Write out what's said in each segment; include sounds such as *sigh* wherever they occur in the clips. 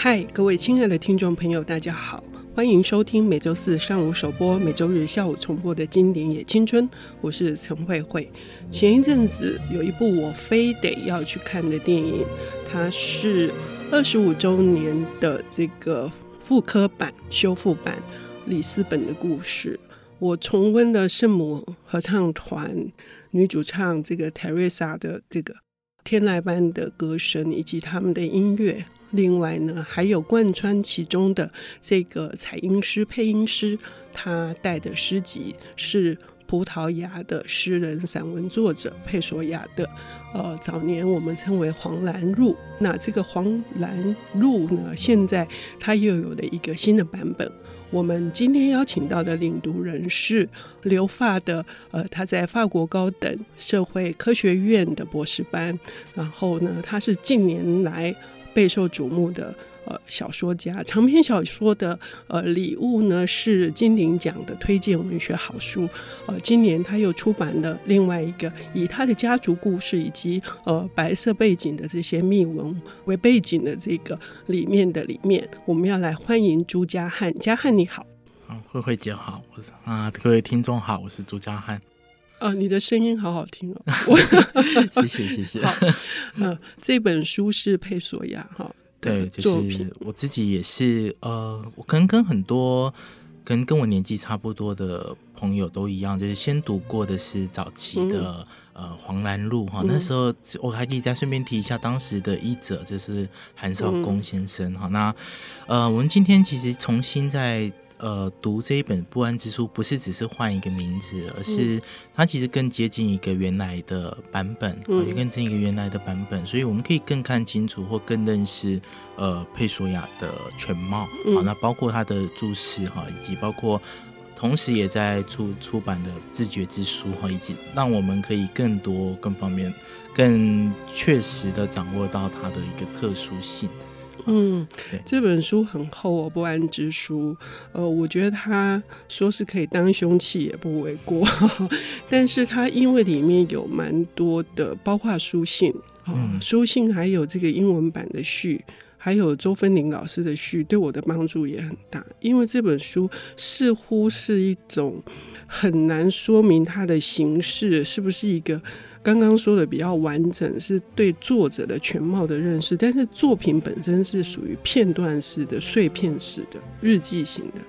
嗨，各位亲爱的听众朋友，大家好，欢迎收听每周四上午首播、每周日下午重播的经典也青春，我是陈慧慧。前一阵子有一部我非得要去看的电影，它是二十五周年的这个复刻版、修复版《里斯本的故事》。我重温了圣母合唱团女主唱这个 Teresa 的这个天籁般的歌声，以及他们的音乐。另外呢，还有贯穿其中的这个采音师、配音师，他带的诗集是葡萄牙的诗人、散文作者佩索亚的。呃，早年我们称为《黄兰路》。那这个《黄兰路》呢，现在他又有了一个新的版本。我们今天邀请到的领读人是留法的，呃，他在法国高等社会科学院的博士班。然后呢，他是近年来。备受瞩目的呃小说家，长篇小说的呃礼物呢是金鼎奖的推荐文学好书。呃，今年他又出版了另外一个以他的家族故事以及呃白色背景的这些秘闻为背景的这个里面的里面，我们要来欢迎朱家汉。家汉你好，啊慧慧姐好，我是啊各位听众好，我是朱家汉。啊，你的声音好好听哦！*laughs* *laughs* 谢谢谢谢。好，呃，这本书是佩索亚哈，对，就是我自己也是呃，我可能跟很多跟跟我年纪差不多的朋友都一样，就是先读过的是早期的、嗯、呃《黄兰路》哈，那时候我还可以再顺便提一下当时的译者就是韩少功先生哈、嗯。那呃，我们今天其实重新在。呃，读这一本不安之书，不是只是换一个名字，而是它其实更接近一个原来的版本，也、嗯、更近一个原来的版本，所以我们可以更看清楚或更认识呃佩索亚的全貌。好、嗯，那包括他的注释哈，以及包括同时也在出出版的自觉之书哈，以及让我们可以更多、更方便、更确实的掌握到它的一个特殊性。嗯，这本书很厚哦，《不安之书》。呃，我觉得他说是可以当凶器也不为过，*laughs* 但是他因为里面有蛮多的，包括书信啊、呃，书信还有这个英文版的序，还有周芬玲老师的序，对我的帮助也很大。因为这本书似乎是一种很难说明它的形式是不是一个。刚刚说的比较完整，是对作者的全貌的认识，但是作品本身是属于片段式的、碎片式的、日记型的。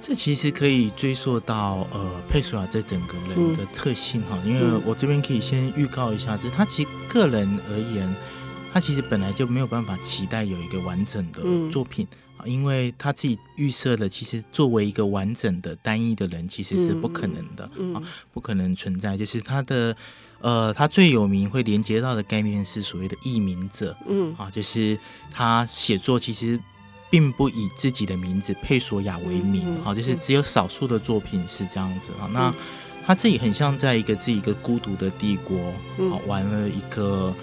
这其实可以追溯到呃佩索亚这整个人的特性哈、嗯，因为我这边可以先预告一下，这他其实个人而言，他其实本来就没有办法期待有一个完整的作品啊、嗯，因为他自己预设的，其实作为一个完整的单一的人，其实是不可能的啊、嗯啊，不可能存在，就是他的。呃，他最有名会连接到的概念是所谓的译名者，嗯啊，就是他写作其实并不以自己的名字佩索亚为名，好、嗯，就是只有少数的作品是这样子啊、嗯。那他自己很像在一个自己一个孤独的帝国，嗯、玩了一个。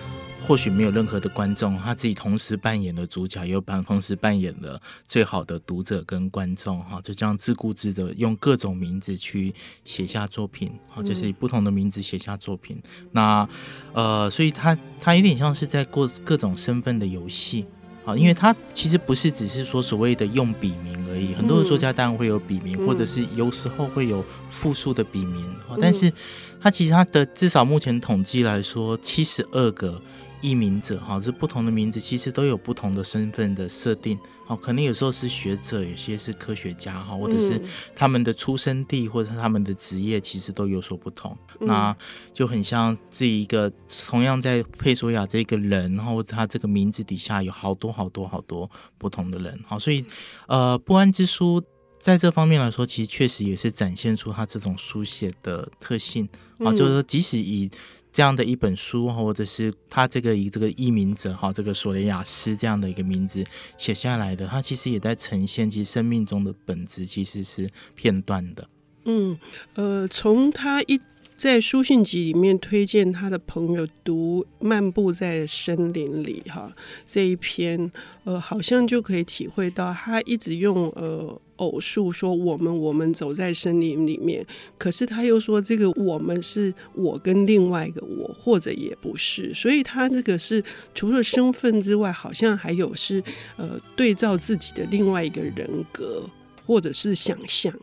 或许没有任何的观众，他自己同时扮演了主角，也有扮同时扮演了最好的读者跟观众，哈，就这样自顾自的用各种名字去写下作品，哈，就是以不同的名字写下作品。那呃，所以他他有点像是在过各种身份的游戏，啊，因为他其实不是只是说所谓的用笔名而已，很多的作家当然会有笔名，或者是有时候会有复数的笔名，但是他其实他的至少目前统计来说，七十二个。译名者哈，这不同的名字其实都有不同的身份的设定，好，可能有时候是学者，有些是科学家哈，或者是他们的出生地或者是他们的职业其实都有所不同，嗯、那就很像这一个同样在佩索亚这个人，然后他这个名字底下有好多好多好多不同的人，好，所以呃，不安之书在这方面来说，其实确实也是展现出他这种书写的特性啊，就是说即使以这样的一本书，或者是他这个以这个译名者哈，这个索雷亚斯这样的一个名字写下来的，他其实也在呈现，其实生命中的本质其实是片段的。嗯，呃，从他一在书信集里面推荐他的朋友读《漫步在森林里》哈这一篇，呃，好像就可以体会到他一直用呃偶数说我们我们走在森林里面，可是他又说这个我们是我跟另外一个我，或者也不是，所以他这个是除了身份之外，好像还有是呃对照自己的另外一个人格或者是想象，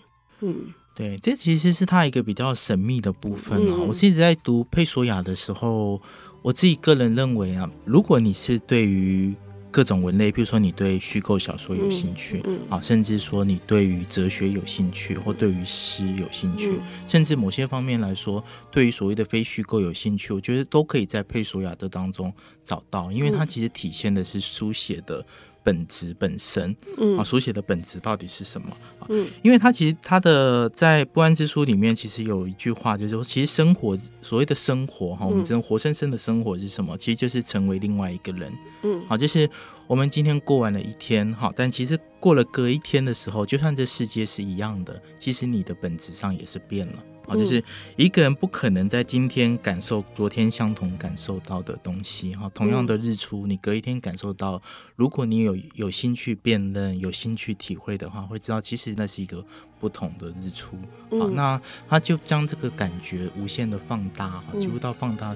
嗯。对，这其实是他一个比较神秘的部分啊。嗯、我是一直在读佩索亚的时候，我自己个人认为啊，如果你是对于各种文类，比如说你对虚构小说有兴趣，啊、嗯，嗯、甚至说你对于哲学有兴趣，或对于诗有兴趣，嗯、甚至某些方面来说，对于所谓的非虚构有兴趣，我觉得都可以在佩索亚的当中找到，因为它其实体现的是书写的。本质本身，嗯啊，书写的本质到底是什么啊？嗯，因为他其实他的在不安之书里面，其实有一句话，就是说，其实生活所谓的生活哈，我们这种活生生的生活是什么？其实就是成为另外一个人，嗯，好，就是我们今天过完了一天哈，但其实过了隔一天的时候，就算这世界是一样的，其实你的本质上也是变了。啊，就是一个人不可能在今天感受昨天相同感受到的东西哈。同样的日出，你隔一天感受到，如果你有有心去辨认、有心去体会的话，会知道其实那是一个不同的日出。好，那他就将这个感觉无限的放大，哈，几乎到放大，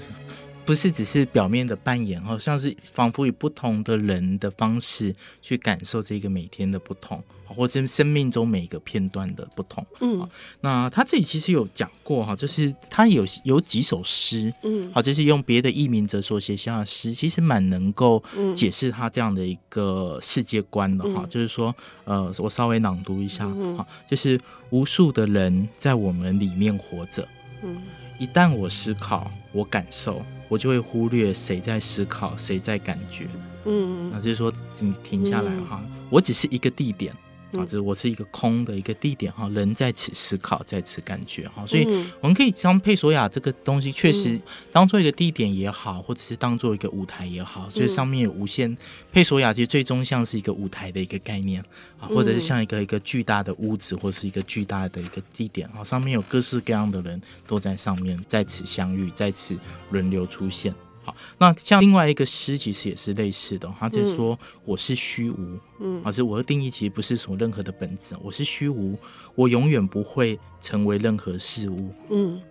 不是只是表面的扮演，好像是仿佛以不同的人的方式去感受这个每天的不同。或者生命中每一个片段的不同，嗯，那他自己其实有讲过哈，就是他有有几首诗，嗯，好，就是用别的佚名者所写下的诗，其实蛮能够解释他这样的一个世界观的哈，嗯、就是说，呃，我稍微朗读一下，哈，就是无数的人在我们里面活着，嗯，一旦我思考，我感受，我就会忽略谁在思考，谁在感觉，嗯，那就是说，你停下来哈，我只是一个地点。啊，这我是一个空的一个地点哈，人在此思考，在此感觉哈，所以我们可以将佩索亚这个东西确实当做一个地点也好，或者是当做一个舞台也好，所以上面有无限佩索亚，其实最终像是一个舞台的一个概念啊，或者是像一个一个巨大的屋子，或是一个巨大的一个地点啊，上面有各式各样的人都在上面在此相遇，在此轮流出现。好，那像另外一个诗，其实也是类似的，他就说我是虚无，嗯，而是我的定义其实不是什么任何的本质，我是虚无，我永远不会成为任何事物，嗯，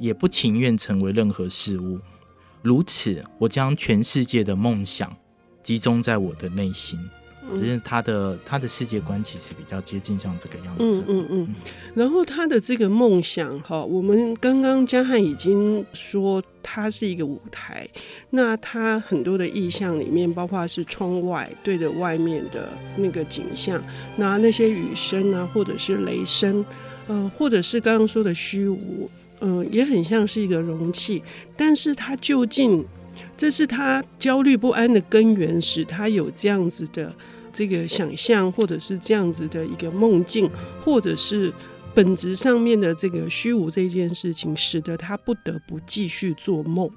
也不情愿成为任何事物，如此，我将全世界的梦想集中在我的内心。只是他的他的世界观其实比较接近像这个样子。嗯嗯嗯。然后他的这个梦想哈，我们刚刚江汉已经说它是一个舞台。那他很多的意象里面，包括是窗外对着外面的那个景象，那那些雨声啊，或者是雷声，呃，或者是刚刚说的虚无，嗯、呃，也很像是一个容器。但是它究竟，这是他焦虑不安的根源，使他有这样子的。这个想象，或者是这样子的一个梦境，或者是本质上面的这个虚无这件事情，使得他不得不继续做梦。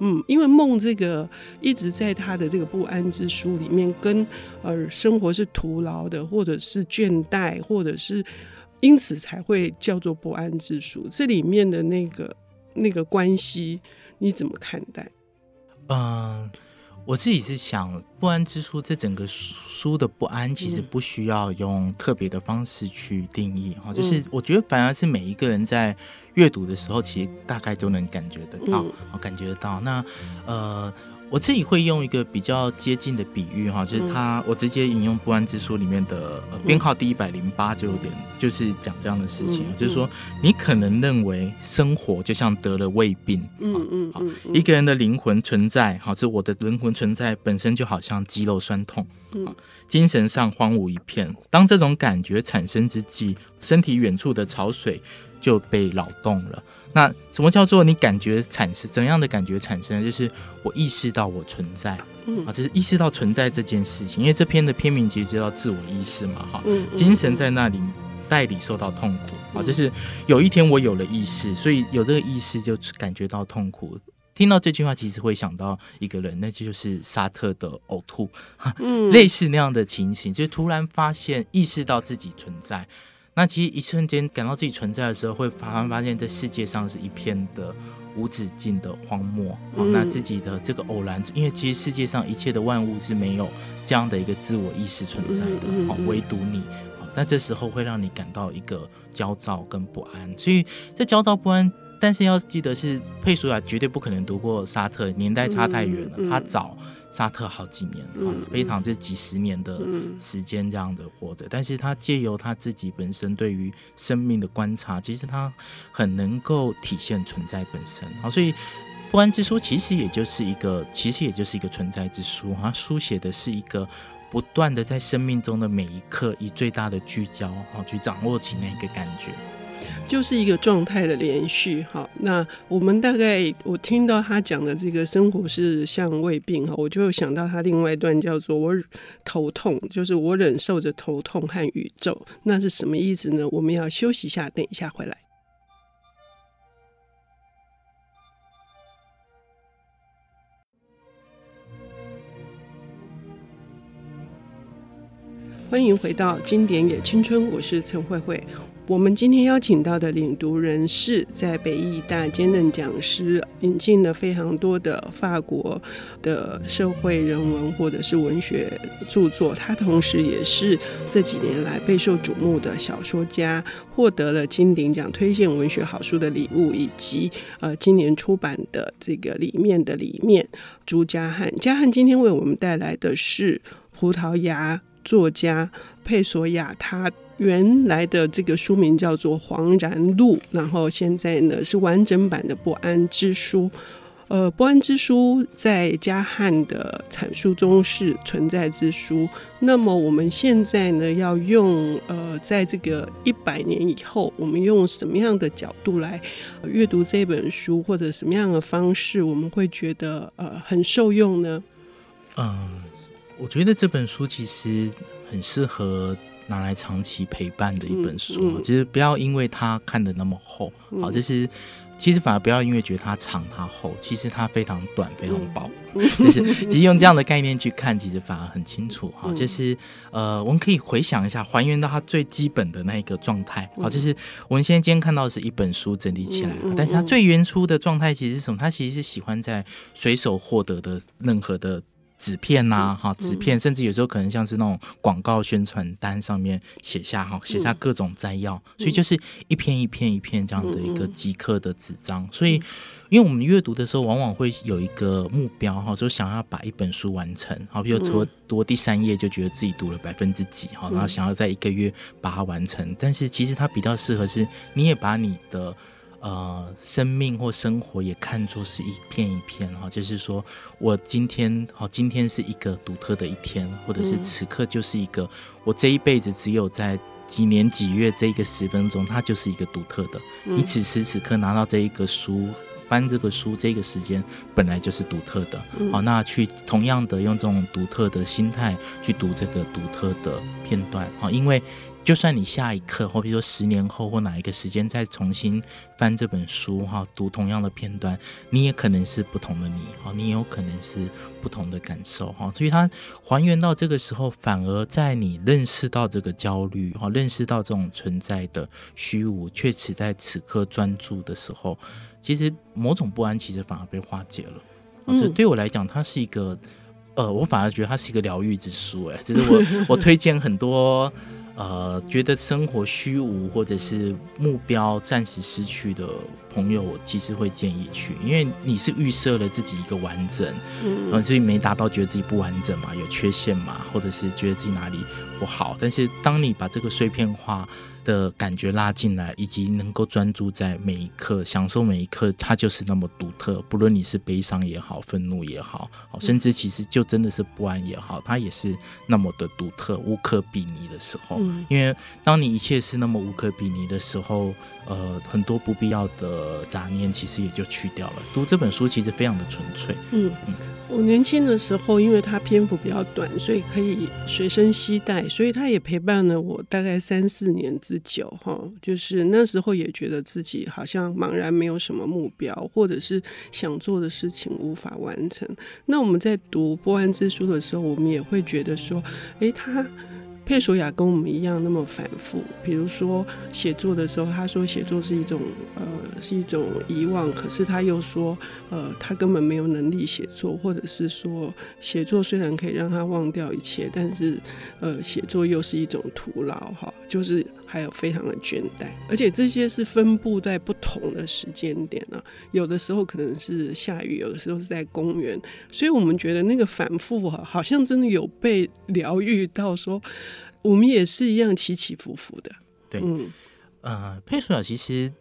嗯，因为梦这个一直在他的这个不安之书里面，跟呃生活是徒劳的，或者是倦怠，或者是因此才会叫做不安之书。这里面的那个那个关系，你怎么看待？嗯。我自己是想，不安之书这整个书的不安，其实不需要用特别的方式去定义哈，嗯、就是我觉得反而是每一个人在阅读的时候，其实大概都能感觉得到，嗯、感觉得到。那呃。我自己会用一个比较接近的比喻哈，就是他，我直接引用《不安之书》里面的编号第一百零八，就有点就是讲这样的事情，就是说你可能认为生活就像得了胃病，嗯嗯，好，一个人的灵魂存在，好，是我的灵魂存在本身就好像肌肉酸痛，嗯，精神上荒芜一片。当这种感觉产生之际，身体远处的潮水就被扰动了。那什么叫做你感觉产生怎样的感觉产生？就是我意识到我存在，啊，就是意识到存在这件事情。因为这篇的篇名其实就叫自我意识嘛，哈，精神在那里代理受到痛苦啊，就是有一天我有了意识，所以有这个意识就感觉到痛苦。听到这句话，其实会想到一个人，那就是沙特的呕吐，类似那样的情形，就突然发现意识到自己存在。那其实一瞬间感到自己存在的时候，会突然发现这世界上是一片的无止境的荒漠。嗯、那自己的这个偶然，因为其实世界上一切的万物是没有这样的一个自我意识存在的，好、嗯，嗯嗯、唯独你，那这时候会让你感到一个焦躁跟不安。所以这焦躁不安，但是要记得是佩索亚绝对不可能读过沙特，年代差太远了，嗯嗯、他早。沙特好几年，嗯，非常这几十年的时间这样的活着，嗯，但是他借由他自己本身对于生命的观察，其实他很能够体现存在本身。好，所以不安之书其实也就是一个，其实也就是一个存在之书。他书写的是一个不断的在生命中的每一刻，以最大的聚焦，好去掌握起那个感觉。就是一个状态的连续，哈。那我们大概我听到他讲的这个生活是像胃病，哈，我就想到他另外一段叫做“我头痛”，就是我忍受着头痛和宇宙，那是什么意思呢？我们要休息一下，等一下回来。欢迎回到经典也青春，我是陈慧慧。我们今天邀请到的领读人是在北艺大兼任讲师，引进了非常多的法国的社会人文或者是文学著作。他同时也是这几年来备受瞩目的小说家，获得了金鼎奖推荐文学好书的礼物，以及呃今年出版的这个里面的里面朱家汉。家汉今天为我们带来的是葡萄牙作家佩索亚，他。原来的这个书名叫做《惶然录》，然后现在呢是完整版的《不安之书》。呃，《不安之书》在家汉的阐述中是存在之书。那么我们现在呢要用呃，在这个一百年以后，我们用什么样的角度来阅读这本书，或者什么样的方式，我们会觉得呃很受用呢？嗯，我觉得这本书其实很适合。拿来长期陪伴的一本书，嗯嗯、其实不要因为它看的那么厚，嗯、好，就是其实反而不要因为觉得它长它厚，其实它非常短非常薄，嗯、*laughs* 就是其实用这样的概念去看，其实反而很清楚。好，就是呃，我们可以回想一下，还原到它最基本的那一个状态。好，就是我们现在今天看到的是一本书整理起来，嗯、但是它最原初的状态其实是什么？它其实是喜欢在随手获得的任何的。纸片呐、啊，哈，纸片，甚至有时候可能像是那种广告宣传单上面写下哈，写下各种摘要，所以就是一篇一篇一篇这样的一个即刻的纸张。所以，因为我们阅读的时候，往往会有一个目标哈，说想要把一本书完成，好，比如说读第三页就觉得自己读了百分之几哈，然后想要在一个月把它完成。但是其实它比较适合是，你也把你的。呃，生命或生活也看作是一片一片哈，就是说我今天好，今天是一个独特的一天，或者是此刻就是一个我这一辈子只有在几年几月这一个十分钟，它就是一个独特的。你此时此刻拿到这一个书，翻这个书，这个时间本来就是独特的。好，那去同样的用这种独特的心态去读这个独特的片段，好，因为。就算你下一刻，或比如说十年后或哪一个时间再重新翻这本书哈，读同样的片段，你也可能是不同的你哈，你也有可能是不同的感受哈。所以它还原到这个时候，反而在你认识到这个焦虑哈，认识到这种存在的虚无，却只在此刻专注的时候，其实某种不安其实反而被化解了。这对我来讲，它是一个呃，我反而觉得它是一个疗愈之书哎，就是我 *laughs* 我推荐很多。呃，觉得生活虚无或者是目标暂时失去的朋友，我其实会建议去，因为你是预设了自己一个完整，嗯、所以没达到，觉得自己不完整嘛，有缺陷嘛，或者是觉得自己哪里不好。但是当你把这个碎片化的感觉拉进来，以及能够专注在每一刻，享受每一刻，它就是那么独特。不论你是悲伤也好，愤怒也好，甚至其实就真的是不安也好，它也是那么的独特，无可比拟的时候。嗯、因为当你一切是那么无可比拟的时候，呃，很多不必要的杂念其实也就去掉了。读这本书其实非常的纯粹。嗯嗯。我年轻的时候，因为它篇幅比较短，所以可以随身携带，所以它也陪伴了我大概三四年之久。哈，就是那时候也觉得自己好像茫然，没有什么目标，或者是想做的事情无法完成。那我们在读《不安之书》的时候，我们也会觉得说，诶，他佩索亚跟我们一样那么反复。比如说写作的时候，他说写作是一种呃是一种遗忘，可是他又说呃他根本没有能力写作，或者是说写作虽然可以让他忘掉一切，但是呃写作又是一种徒劳哈，就是还有非常的倦怠，而且这些是分布在不同的时间点啊，有的时候可能是下雨，有的时候是在公园，所以我们觉得那个反复啊，好像真的有被疗愈到，说我们也是一样起起伏伏的。对，嗯，呃，佩索亚其实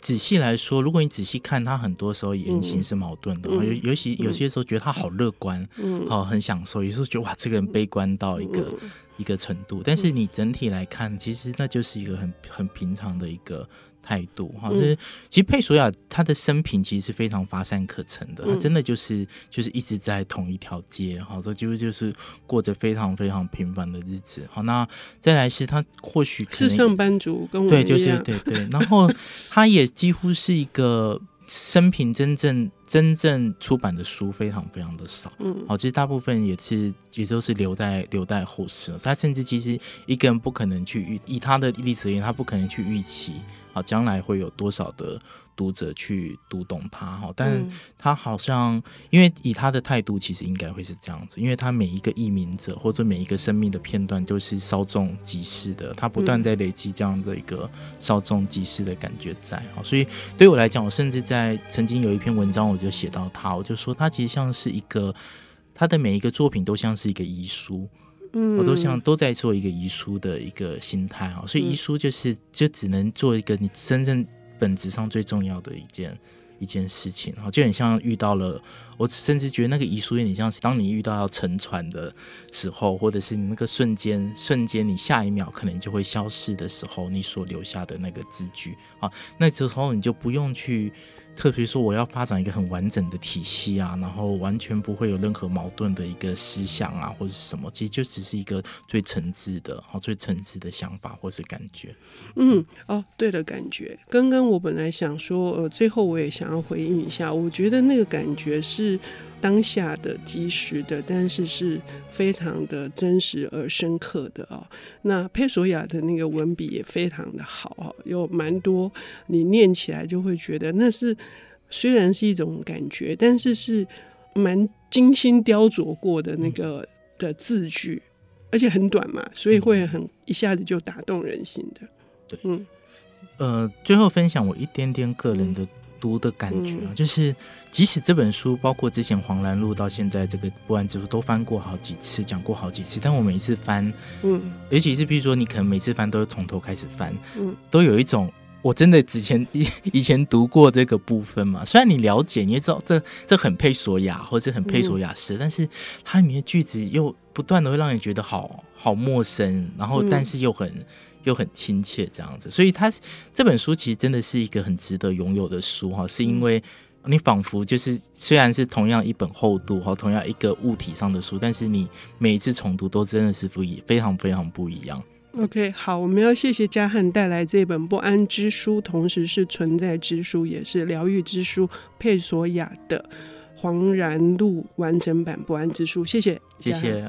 仔细来说，如果你仔细看他，很多时候言行是矛盾的，尤、嗯、尤其有些时候觉得他好乐观，嗯，好很享受，有时候觉得哇，这个人悲观到一个、嗯、一个程度，但是你整体来看，其实那就是一个很很平常的一个。态度哈，就是其实佩索亚他的生平其实是非常乏善可陈的，他真的就是就是一直在同一条街哈，这几乎就是过着非常非常平凡的日子。好，那再来是他或许是上班族，跟我对，就是对对，然后他也几乎是一个。生平真正真正出版的书非常非常的少，嗯，好，其实大部分也是也都是留待留待后世。他甚至其实一个人不可能去预以他的历史而言，他不可能去预期，好，将来会有多少的。读者去读懂他哈，但他好像因为以他的态度，其实应该会是这样子，因为他每一个译名者或者每一个生命的片段都是稍纵即逝的，他不断在累积这样的一个稍纵即逝的感觉在哈，所以对我来讲，我甚至在曾经有一篇文章，我就写到他，我就说他其实像是一个他的每一个作品都像是一个遗书，嗯，我都像都在做一个遗书的一个心态啊，所以遗书就是就只能做一个你真正。本质上最重要的一件一件事情，哈，就很像遇到了，我甚至觉得那个遗书有点像是当你遇到要沉船的时候，或者是你那个瞬间瞬间你下一秒可能就会消失的时候，你所留下的那个字句，啊，那时候你就不用去。特别说，我要发展一个很完整的体系啊，然后完全不会有任何矛盾的一个思想啊，或者是什么，其实就只是一个最诚挚的、好最诚挚的想法或是感觉。嗯，哦，对的感觉。刚刚我本来想说，呃，最后我也想要回应一下，我觉得那个感觉是当下的、及时的，但是是非常的真实而深刻的哦。那佩索亚的那个文笔也非常的好啊，有蛮多你念起来就会觉得那是。虽然是一种感觉，但是是蛮精心雕琢过的那个的字句，而且很短嘛，所以会很一下子就打动人心的。对，嗯，呃，最后分享我一点点个人的读的感觉啊，嗯、就是即使这本书，包括之前黄兰路到现在这个不安之书，都翻过好几次，讲过好几次，但我每一次翻，嗯，尤其是比如说你可能每次翻都是从头开始翻，嗯，都有一种。我真的之前以 *laughs* 以前读过这个部分嘛？虽然你了解，你也知道这这很配索雅或者很配索雅式，嗯、但是它里面的句子又不断的会让你觉得好好陌生，然后但是又很、嗯、又很亲切这样子。所以他这本书其实真的是一个很值得拥有的书哈，是因为你仿佛就是虽然是同样一本厚度和同样一个物体上的书，但是你每一次重读都真的是不一非常非常不一样。OK，好，我们要谢谢嘉汉带来这本不安之书，同时是存在之书，也是疗愈之书。佩索雅的黄然录完整版《不安之书》，谢谢，谢谢。